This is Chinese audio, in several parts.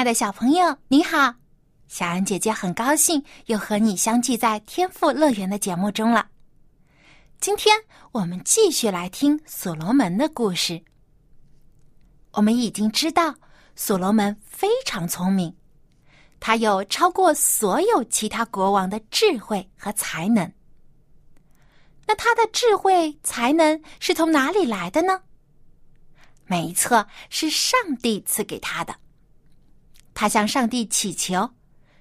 亲爱的小朋友，你好，小安姐姐很高兴又和你相聚在天赋乐园的节目中了。今天我们继续来听所罗门的故事。我们已经知道，所罗门非常聪明，他有超过所有其他国王的智慧和才能。那他的智慧才能是从哪里来的呢？没错，是上帝赐给他的。他向上帝祈求，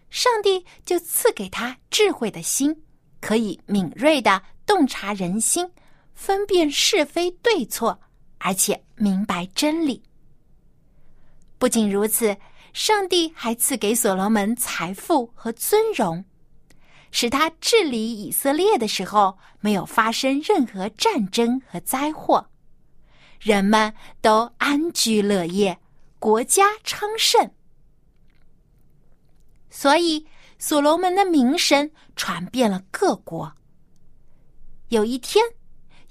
上帝就赐给他智慧的心，可以敏锐的洞察人心，分辨是非对错，而且明白真理。不仅如此，上帝还赐给所罗门财富和尊荣，使他治理以色列的时候没有发生任何战争和灾祸，人们都安居乐业，国家昌盛。所以，所罗门的名声传遍了各国。有一天，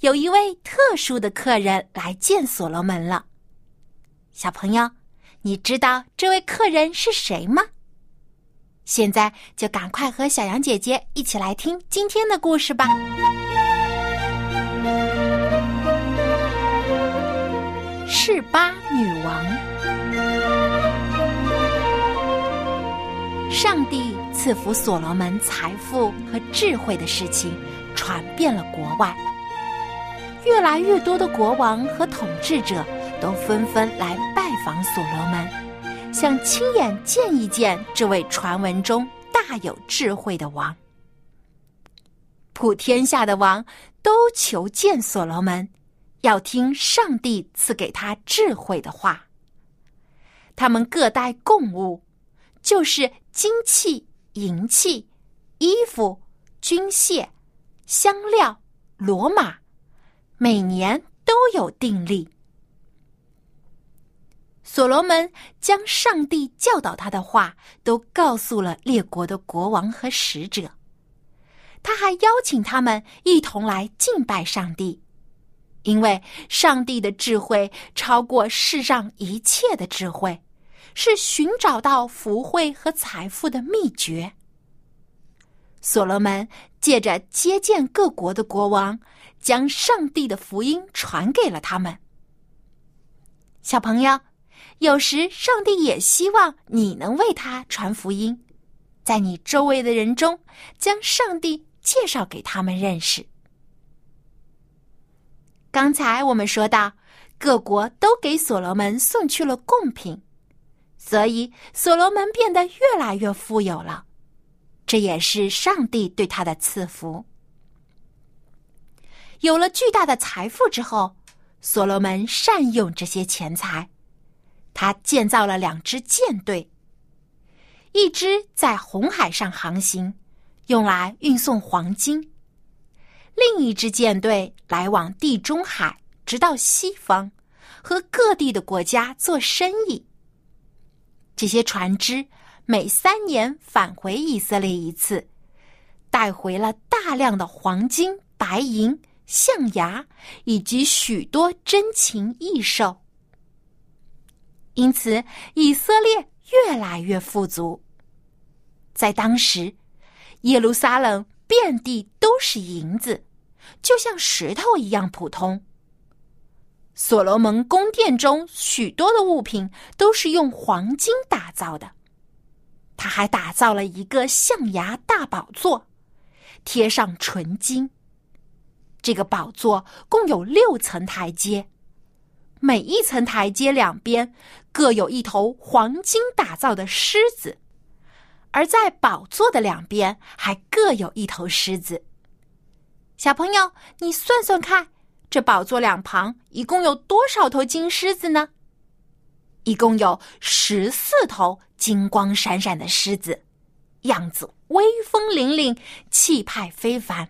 有一位特殊的客人来见所罗门了。小朋友。你知道这位客人是谁吗？现在就赶快和小羊姐姐一起来听今天的故事吧。示巴女王，上帝赐福所罗门财富和智慧的事情传遍了国外，越来越多的国王和统治者。都纷纷来拜访所罗门，想亲眼见一见这位传闻中大有智慧的王。普天下的王都求见所罗门，要听上帝赐给他智慧的话。他们各带贡物，就是金器、银器、衣服、军械、香料、罗马，每年都有定例。所罗门将上帝教导他的话都告诉了列国的国王和使者，他还邀请他们一同来敬拜上帝，因为上帝的智慧超过世上一切的智慧，是寻找到福慧和财富的秘诀。所罗门借着接见各国的国王，将上帝的福音传给了他们。小朋友。有时，上帝也希望你能为他传福音，在你周围的人中将上帝介绍给他们认识。刚才我们说到，各国都给所罗门送去了贡品，所以所罗门变得越来越富有了。这也是上帝对他的赐福。有了巨大的财富之后，所罗门善用这些钱财。他建造了两支舰队，一支在红海上航行，用来运送黄金；另一支舰队来往地中海，直到西方，和各地的国家做生意。这些船只每三年返回以色列一次，带回了大量的黄金、白银、象牙以及许多珍禽异兽。因此，以色列越来越富足。在当时，耶路撒冷遍地都是银子，就像石头一样普通。所罗门宫殿中许多的物品都是用黄金打造的。他还打造了一个象牙大宝座，贴上纯金。这个宝座共有六层台阶。每一层台阶两边各有一头黄金打造的狮子，而在宝座的两边还各有一头狮子。小朋友，你算算看，这宝座两旁一共有多少头金狮子呢？一共有十四头金光闪闪的狮子，样子威风凛凛，气派非凡。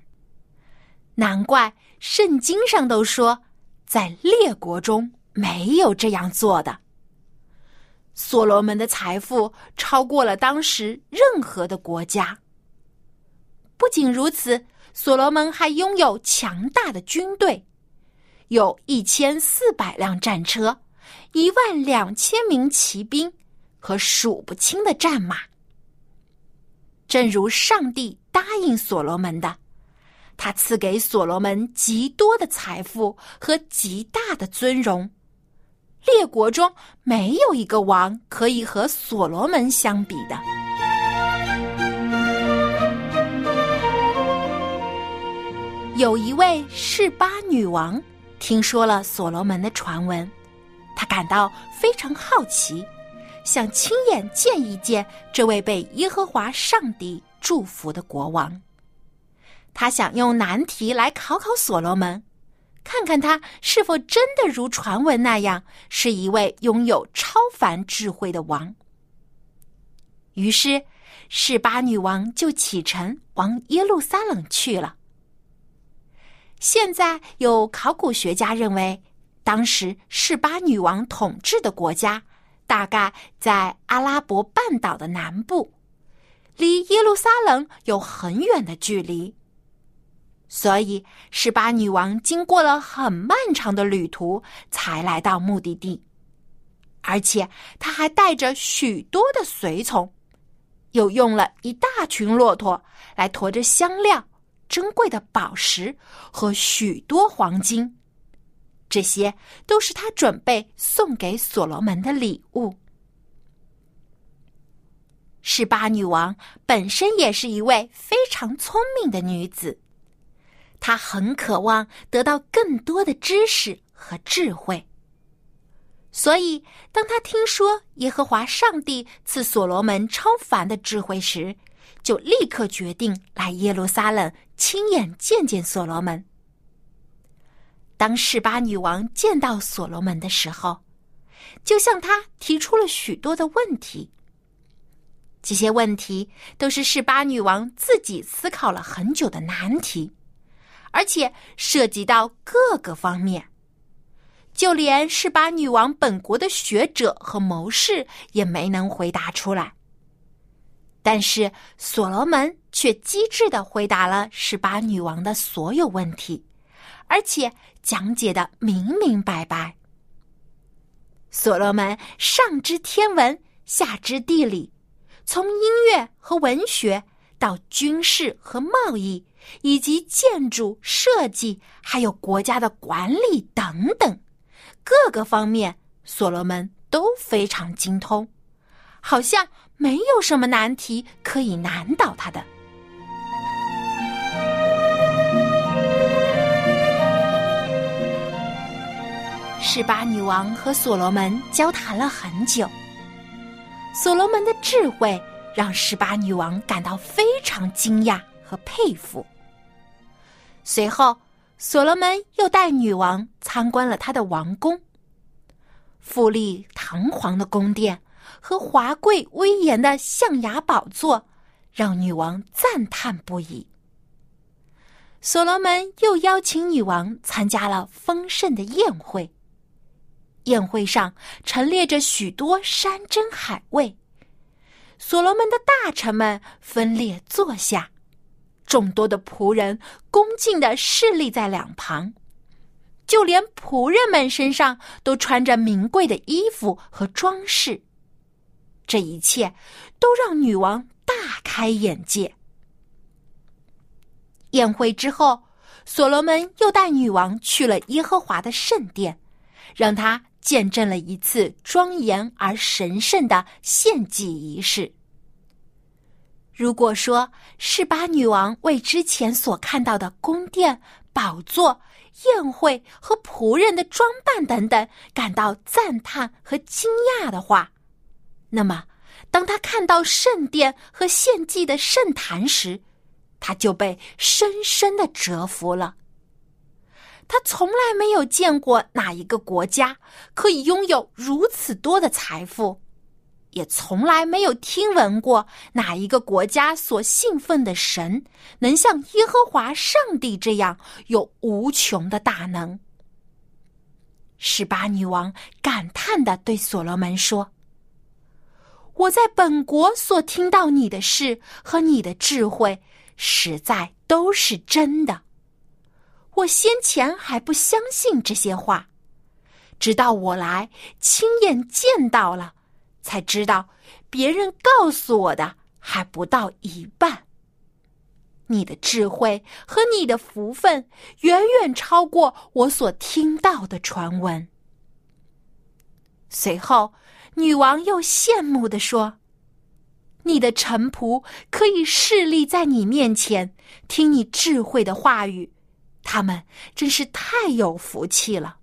难怪圣经上都说，在列国中没有这样做的。所罗门的财富超过了当时任何的国家。不仅如此，所罗门还拥有强大的军队，有一千四百辆战车。一万两千名骑兵和数不清的战马，正如上帝答应所罗门的，他赐给所罗门极多的财富和极大的尊荣。列国中没有一个王可以和所罗门相比的。有一位示巴女王听说了所罗门的传闻。他感到非常好奇，想亲眼见一见这位被耶和华上帝祝福的国王。他想用难题来考考所罗门，看看他是否真的如传闻那样是一位拥有超凡智慧的王。于是，示巴女王就启程往耶路撒冷去了。现在有考古学家认为。当时示巴女王统治的国家，大概在阿拉伯半岛的南部，离耶路撒冷有很远的距离。所以，示巴女王经过了很漫长的旅途，才来到目的地。而且，她还带着许多的随从，又用了一大群骆驼来驮着香料、珍贵的宝石和许多黄金。这些都是他准备送给所罗门的礼物。示巴女王本身也是一位非常聪明的女子，她很渴望得到更多的知识和智慧。所以，当她听说耶和华上帝赐所罗门超凡的智慧时，就立刻决定来耶路撒冷亲眼见见所罗门。当示巴女王见到所罗门的时候，就向他提出了许多的问题。这些问题都是示巴女王自己思考了很久的难题，而且涉及到各个方面，就连示巴女王本国的学者和谋士也没能回答出来。但是所罗门却机智的回答了十八女王的所有问题。而且讲解的明明白白。所罗门上知天文，下知地理，从音乐和文学到军事和贸易，以及建筑设计，还有国家的管理等等，各个方面，所罗门都非常精通，好像没有什么难题可以难倒他的。十八女王和所罗门交谈了很久。所罗门的智慧让十八女王感到非常惊讶和佩服。随后，所罗门又带女王参观了他的王宫，富丽堂皇的宫殿和华贵威严的象牙宝座，让女王赞叹不已。所罗门又邀请女王参加了丰盛的宴会。宴会上陈列着许多山珍海味，所罗门的大臣们分列坐下，众多的仆人恭敬的侍立在两旁，就连仆人们身上都穿着名贵的衣服和装饰。这一切都让女王大开眼界。宴会之后，所罗门又带女王去了耶和华的圣殿，让她。见证了一次庄严而神圣的献祭仪式。如果说示巴女王为之前所看到的宫殿、宝座、宴会和仆人的装扮等等感到赞叹和惊讶的话，那么当他看到圣殿和献祭的圣坛时，他就被深深的折服了。他从来没有见过哪一个国家可以拥有如此多的财富，也从来没有听闻过哪一个国家所信奉的神能像耶和华上帝这样有无穷的大能。十八女王感叹的对所罗门说：“我在本国所听到你的事和你的智慧，实在都是真的。我先前还不相信这些话，直到我来亲眼见到了，才知道别人告诉我的还不到一半。”你的智慧和你的福分远远超过我所听到的传闻。随后，女王又羡慕地说：“你的臣仆可以侍立在你面前，听你智慧的话语，他们真是太有福气了。”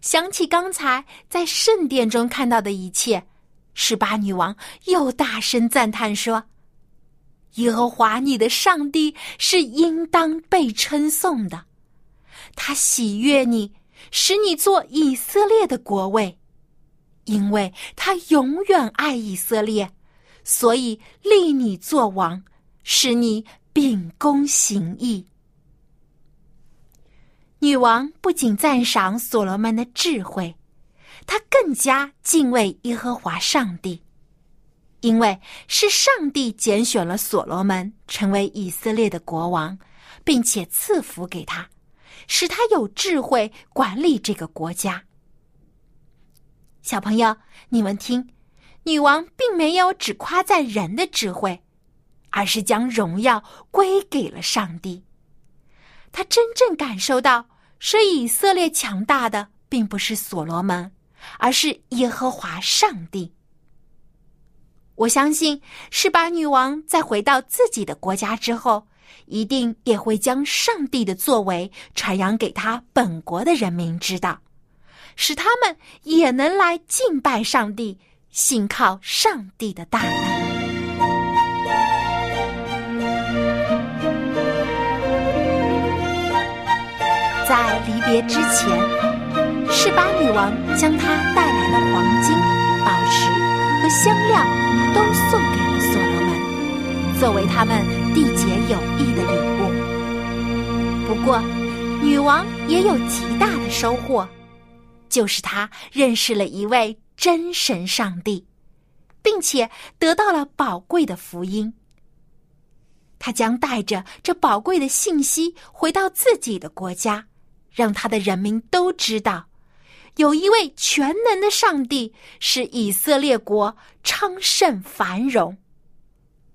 想起刚才在圣殿中看到的一切，十八女王又大声赞叹说。耶和华你的上帝是应当被称颂的，他喜悦你，使你做以色列的国位，因为他永远爱以色列，所以立你做王，使你秉公行义。女王不仅赞赏所罗门的智慧，她更加敬畏耶和华上帝。因为是上帝拣选了所罗门成为以色列的国王，并且赐福给他，使他有智慧管理这个国家。小朋友，你们听，女王并没有只夸赞人的智慧，而是将荣耀归给了上帝。她真正感受到，使以色列强大的并不是所罗门，而是耶和华上帝。我相信，是把女王在回到自己的国家之后，一定也会将上帝的作为传扬给他本国的人民知道，使他们也能来敬拜上帝，信靠上帝的大能。在离别之前，示巴女王将她带来的黄金、宝石和香料。都送给了所罗门，作为他们缔结友谊的礼物。不过，女王也有极大的收获，就是他认识了一位真神上帝，并且得到了宝贵的福音。他将带着这宝贵的信息回到自己的国家，让他的人民都知道。有一位全能的上帝，使以色列国昌盛繁荣。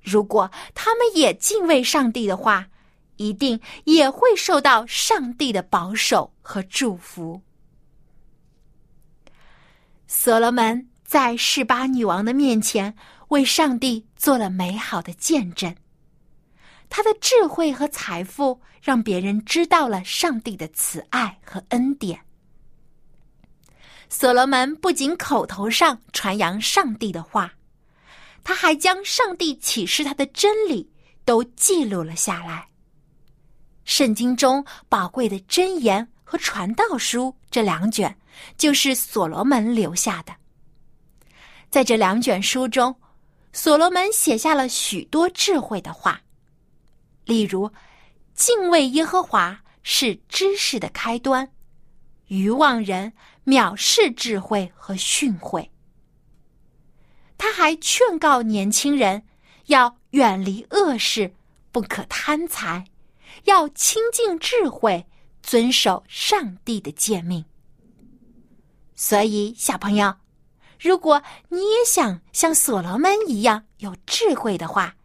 如果他们也敬畏上帝的话，一定也会受到上帝的保守和祝福。所罗门在示巴女王的面前为上帝做了美好的见证，他的智慧和财富让别人知道了上帝的慈爱和恩典。所罗门不仅口头上传扬上帝的话，他还将上帝启示他的真理都记录了下来。圣经中宝贵的箴言和传道书这两卷，就是所罗门留下的。在这两卷书中，所罗门写下了许多智慧的话，例如：“敬畏耶和华是知识的开端。”愚妄人藐视智慧和训诲。他还劝告年轻人要远离恶事，不可贪财，要亲近智慧，遵守上帝的诫命。所以，小朋友，如果你也想像所罗门一样有智慧的话，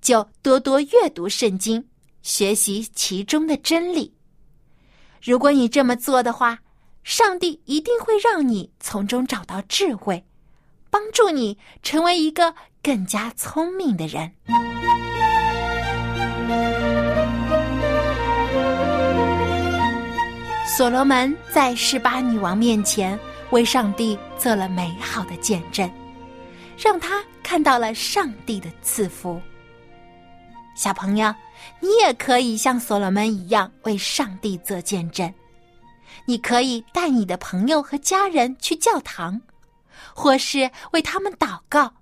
就多多阅读圣经，学习其中的真理。如果你这么做的话，上帝一定会让你从中找到智慧，帮助你成为一个更加聪明的人。所罗门在示巴女王面前为上帝做了美好的见证，让他看到了上帝的赐福。小朋友，你也可以像所罗门一样为上帝做见证。你可以带你的朋友和家人去教堂，或是为他们祷告，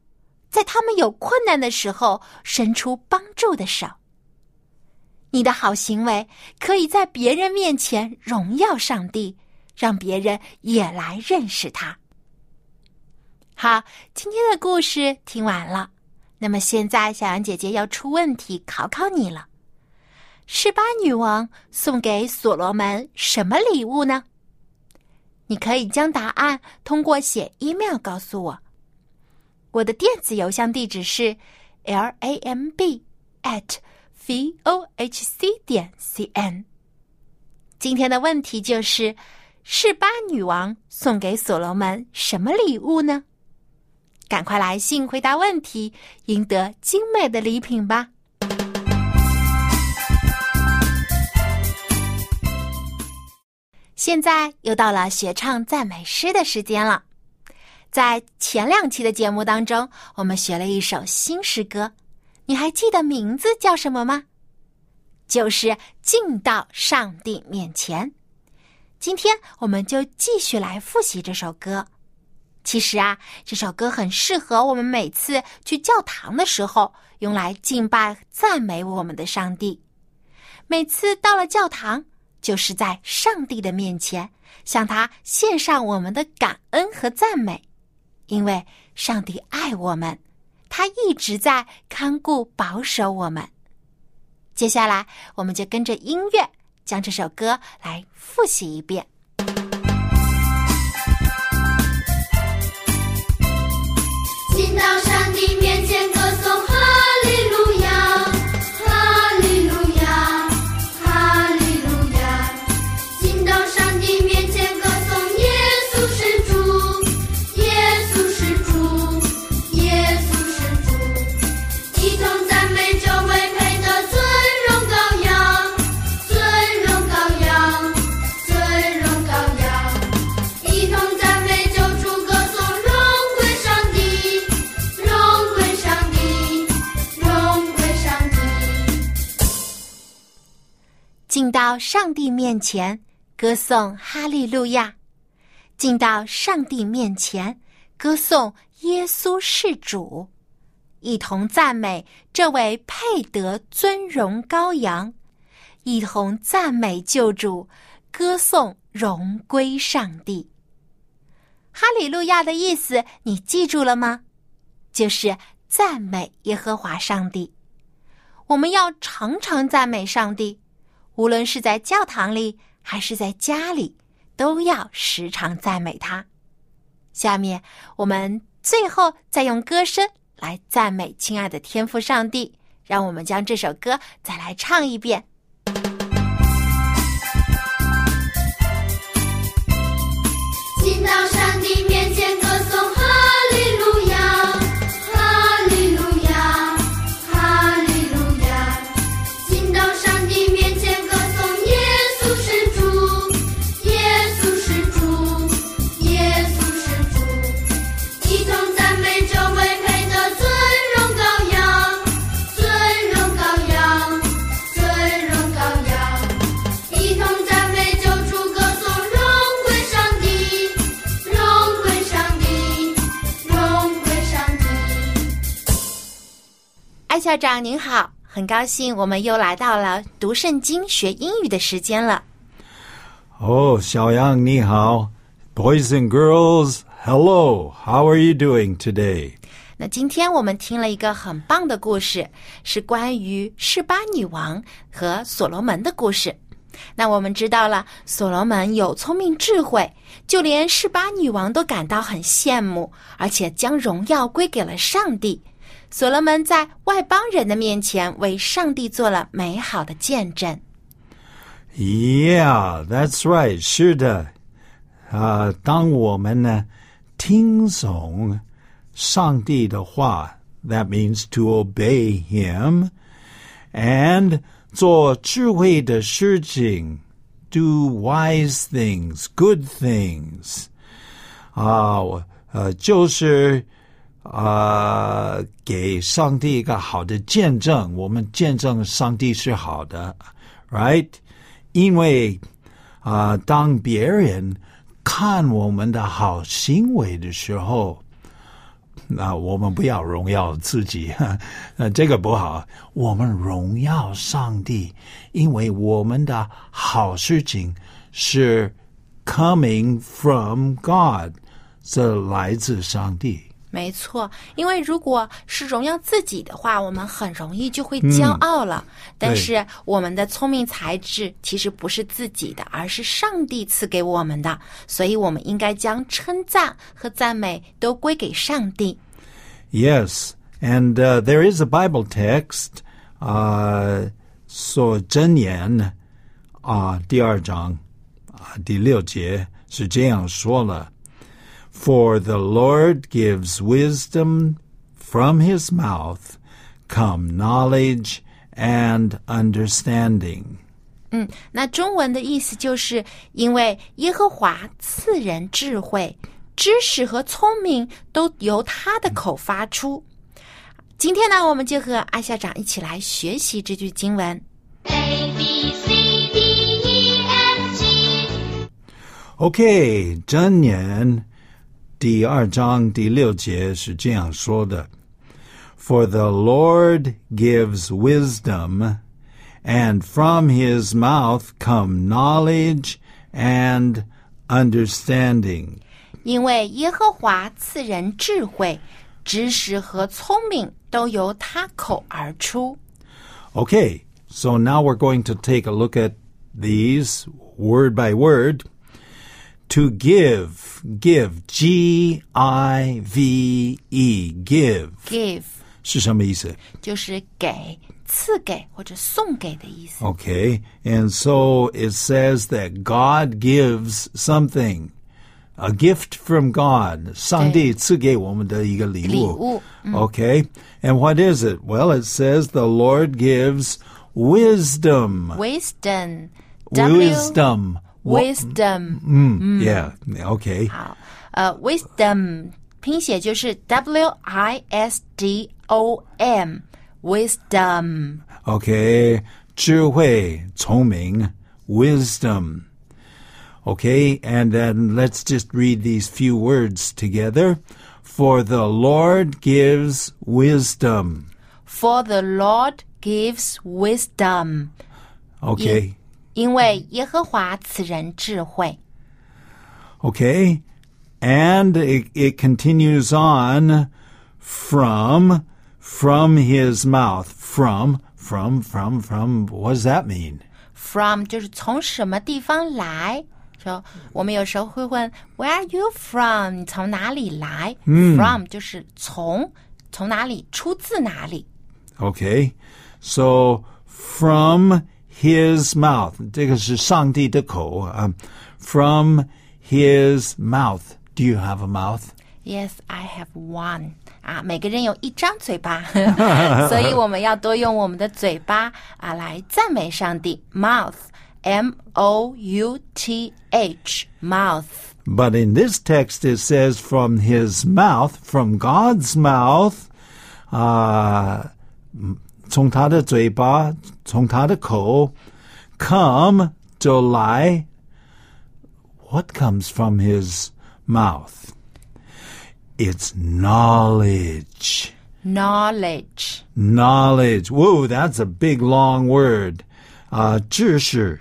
在他们有困难的时候伸出帮助的手。你的好行为可以在别人面前荣耀上帝，让别人也来认识他。好，今天的故事听完了。那么现在，小羊姐姐要出问题考考你了：示巴女王送给所罗门什么礼物呢？你可以将答案通过写 email 告诉我。我的电子邮箱地址是 l a m b at v o h c 点 c n。今天的问题就是：示巴女王送给所罗门什么礼物呢？赶快来信回答问题，赢得精美的礼品吧！现在又到了学唱赞美诗的时间了。在前两期的节目当中，我们学了一首新诗歌，你还记得名字叫什么吗？就是进到上帝面前。今天我们就继续来复习这首歌。其实啊，这首歌很适合我们每次去教堂的时候用来敬拜、赞美我们的上帝。每次到了教堂，就是在上帝的面前向他献上我们的感恩和赞美，因为上帝爱我们，他一直在看顾、保守我们。接下来，我们就跟着音乐将这首歌来复习一遍。到上帝面前歌颂哈利路亚，进到上帝面前歌颂耶稣是主，一同赞美这位配得尊荣羔羊，一同赞美救主，歌颂荣归上帝。哈利路亚的意思你记住了吗？就是赞美耶和华上帝。我们要常常赞美上帝。无论是在教堂里还是在家里，都要时常赞美他。下面我们最后再用歌声来赞美亲爱的天父上帝。让我们将这首歌再来唱一遍。校长您好，很高兴我们又来到了读圣经学英语的时间了。哦，小杨你好，Boys and girls, hello, how are you doing today？那今天我们听了一个很棒的故事，是关于示巴女王和所罗门的故事。那我们知道了，所罗门有聪明智慧，就连示巴女王都感到很羡慕，而且将荣耀归给了上帝。所罗门在外邦人的面前为上帝做了美好的见证。Yeah, that's right. 是的，啊，当我们呢听从上帝的话，that means to obey Him, and 做智慧的事情，do wise things, good things，啊，呃，就是。 呃，给上帝一个好的见证，我们见证上帝是好的，right？因为啊、当别人看我们的好行为的时候，那我们不要荣耀自己，呃，这个不好。我们荣耀上帝，因为我们的好事情是 coming from God，这来自上帝。没错，因为如果是荣耀自己的话，我们很容易就会骄傲了。但是我们的聪明才智其实不是自己的，而是上帝赐给我们的，所以我们应该将称赞和赞美都归给上帝。Yes, and uh, there is a Bible text, uh, 说箴言啊，第二章啊第六节是这样说了 ：For the Lord gives wisdom from his mouth, come knowledge and understanding. 嗯，那中文的意思就是因为耶和华赐人智慧、知识和聪明都由他的口发出。今天呢，我们就和艾校长一起来学习这句经文。 A B C D E F G OK，箴言 第二章第六节是这样说的：For the Lord gives wisdom, and from his mouth come knowledge and understanding. 因为耶和华赐人智慧、知识和聪明都由他口而出。 Okay, so now we're going to take a look at these word by word. To give, give, G I V E, give. Give 是什么意思？就是给、赐给或者送给的意思。 Okay, and so it says that God gives something, a gift from God. 上帝赐给我们的一个礼物。礼物， Okay, and what is it? Well, it says the Lord gives wisdom. Wisdom, W Wisdom. Wa- wisdom， Mm, Yeah. Okay. 好，呃，wisdom 拼写就是 W I S D O M，wisdom。 Okay. 智慧，聪明, wisdom. Okay, and then let's just read these few words together. For the Lord gives wisdom. For the Lord gives wisdom， Okay. 因为耶和华赐人智慧。 Okay. And it, it continues on from, from his mouth. From, from, from, from. What does that mean? From 就是从什么地方来。说我们有时候会问 Where are you from？你从哪里来、f r o m 就是从，从哪里，出自哪里。 Okay. So from his mouth. 这个是上帝的口. Um, from his mouth. Do you have a mouth? Yes, I have one. 啊，每个人有一张嘴巴，所以我们要多用我们的嘴巴啊来赞美上帝。Mouth, M O U T H, mouth. But in this text it says from his mouth, from God's mouth, 啊、 从他的嘴巴，从他的口 come 就来 What comes from his mouth? It's knowledge. Knowledge. Knowledge. Whoa, that's a big long word. Uh, 知识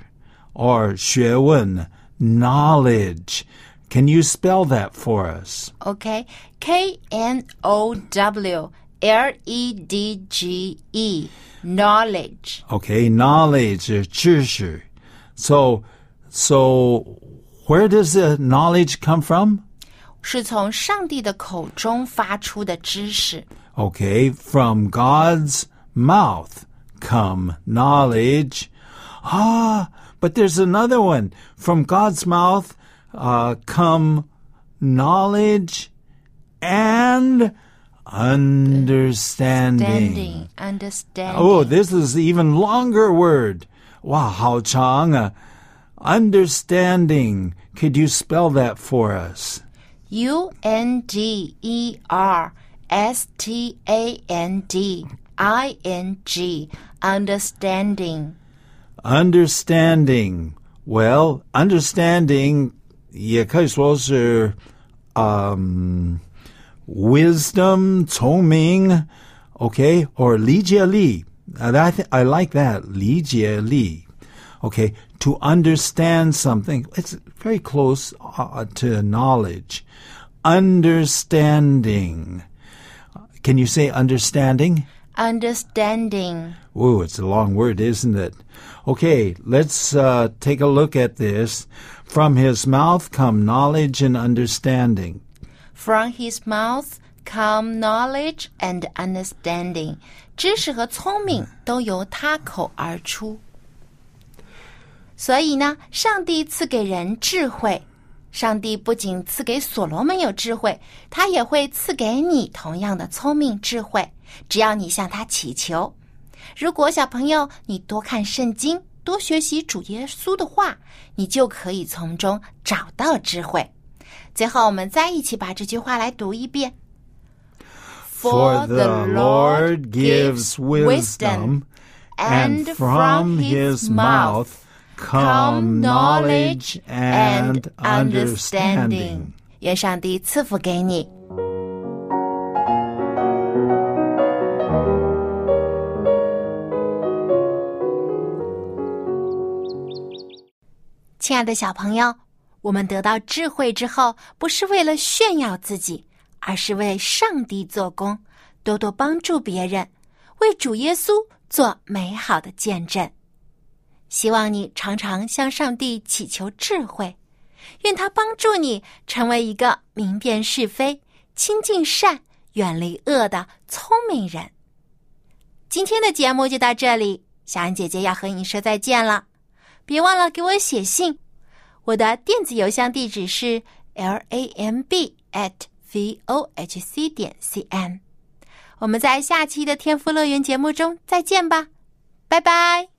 or 学问, knowledge. Can you spell that for us? OK, K N O W L E D G E, knowledge. Okay, knowledge, 知识. So, so where does the knowledge come from? 是从上帝的口中发出的知识。 Okay, from God's mouth come knowledge. Ah, but there's another one. From God's mouth uh, come knowledge and understanding. Standing, understanding. Oh, this is even longer word. Wow, 好长啊. Understanding. Could you spell that for us? U N D E R S T A N D I N G understanding. Understanding. Well, understanding 也可以说是 um wisdom, Ming, okay, or Li Jia Li. I, th- I like that, Li Jia Li. Okay, to understand something, it's very close uh, uh, to knowledge. Understanding. Can you say understanding? Understanding. Ooh, it's a long word, isn't it? Okay, let's uh, take a look at this. From his mouth come knowledge and understanding. From his mouth come knowledge and understanding. 知识和聪明都由他口而出。所以呢，上帝赐给人智慧。上帝不仅赐给所罗门有智慧，他也会赐给你同样的聪明智慧。只要你向他祈求。如果小朋友你多看圣经，多学习主耶稣的话，你就可以从中找到智慧。最后，我们再一起把这句话来读一遍。 For the Lord gives wisdom, and from his mouth come knowledge and understanding. 愿上帝赐福给你。亲爱的小朋友， 我们得到智慧之后，不是为了炫耀自己，而是为上帝做工，多多帮助别人，为主耶稣做美好的见证。希望你常常向上帝祈求智慧，愿他帮助你成为一个明辨是非、亲近善、远离恶的聪明人。今天的节目就到这里，小安姐姐要和你说再见了。别忘了给我写信，我的电子邮箱地址是 l a m b at v o h c 点 c n。我们在下期的天赋乐园节目中再见吧，拜拜。